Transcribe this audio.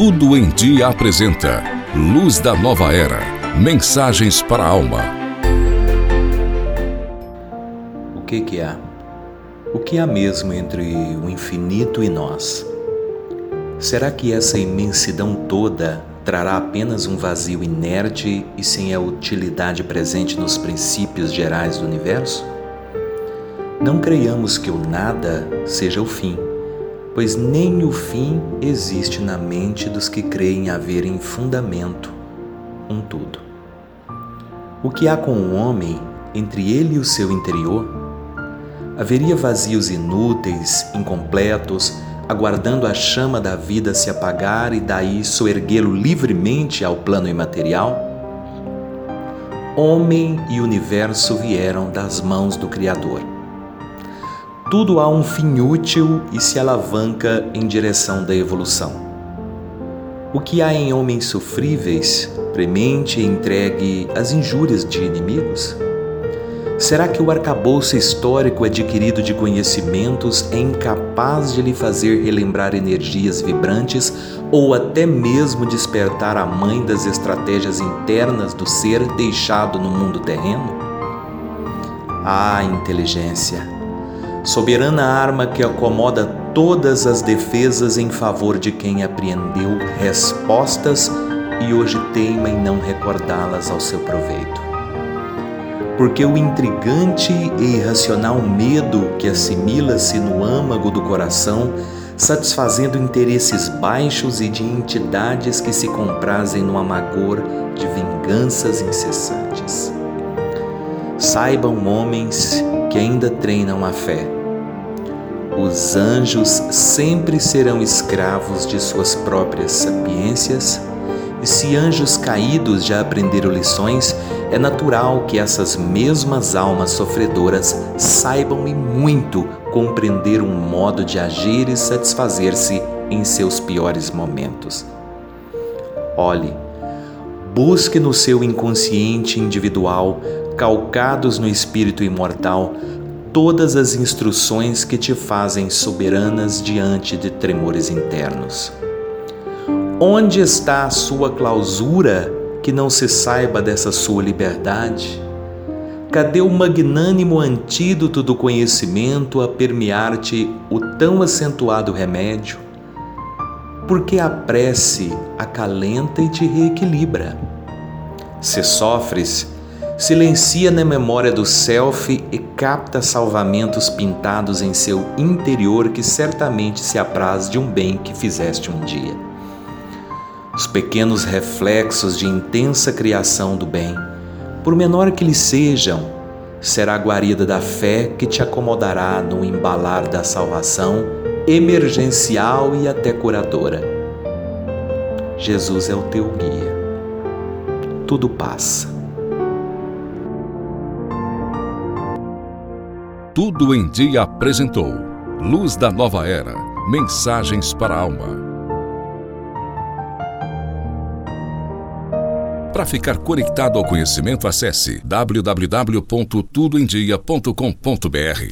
Tudo em Dia apresenta Luz da Nova Era. Mensagens para a alma. O que que há? O que há mesmo entre o infinito e nós? Será que essa imensidão toda trará apenas um vazio inerte e sem a utilidade presente nos princípios gerais do universo? Não creiamos que o nada seja o fim, pois nem o fim existe na mente dos que creem haver em fundamento um tudo. O que há com o homem entre ele e o seu interior? Haveria vazios inúteis, incompletos, aguardando a chama da vida se apagar e daí soerguê-lo livremente ao plano imaterial? Homem e universo vieram das mãos do Criador tudo há um fim útil e se alavanca em direção da evolução. O que há em homens sofríveis, premente e entregue às injúrias de inimigos? Será que o arcabouço histórico adquirido de conhecimentos é incapaz de lhe fazer relembrar energias vibrantes ou até mesmo despertar a mãe das estratégias internas do ser deixado no mundo terreno? Ah, inteligência! Soberana arma que acomoda todas as defesas em favor de quem apreendeu respostas e hoje teima em não recordá-las ao seu proveito. Porque o intrigante e irracional medo que assimila-se no âmago do coração, satisfazendo interesses baixos e de entidades que se comprazem no amargor de vinganças incessantes. Saibam, homens, que ainda treinam a fé os anjos sempre serão escravos de suas próprias sapiências, e se anjos caídos já aprenderam lições, é natural que essas mesmas almas sofredoras saibam e muito compreender um modo de agir e satisfazer-se em seus piores momentos. Olhe, busque no seu inconsciente individual, calcados no espírito imortal, todas as instruções que te fazem soberanas diante de tremores internos. Onde está a sua clausura que não se saiba dessa sua liberdade? Cadê o magnânimo antídoto do conhecimento a permear-te o tão acentuado remédio? Porque a prece acalenta e te reequilibra. Se sofres, silencia na memória do self e capta salvamentos pintados em seu interior que certamente se apraz de um bem que fizeste um dia. Os pequenos reflexos de intensa criação do bem, por menor que lhes sejam, será a guarida da fé que te acomodará no embalar da salvação emergencial e até curadora. Jesus é o teu guia. Tudo passa Tudo em Dia apresentou Luz da Nova Era Mensagens para a Alma. Para ficar conectado ao conhecimento, acesse www.tudoemdia.com.br.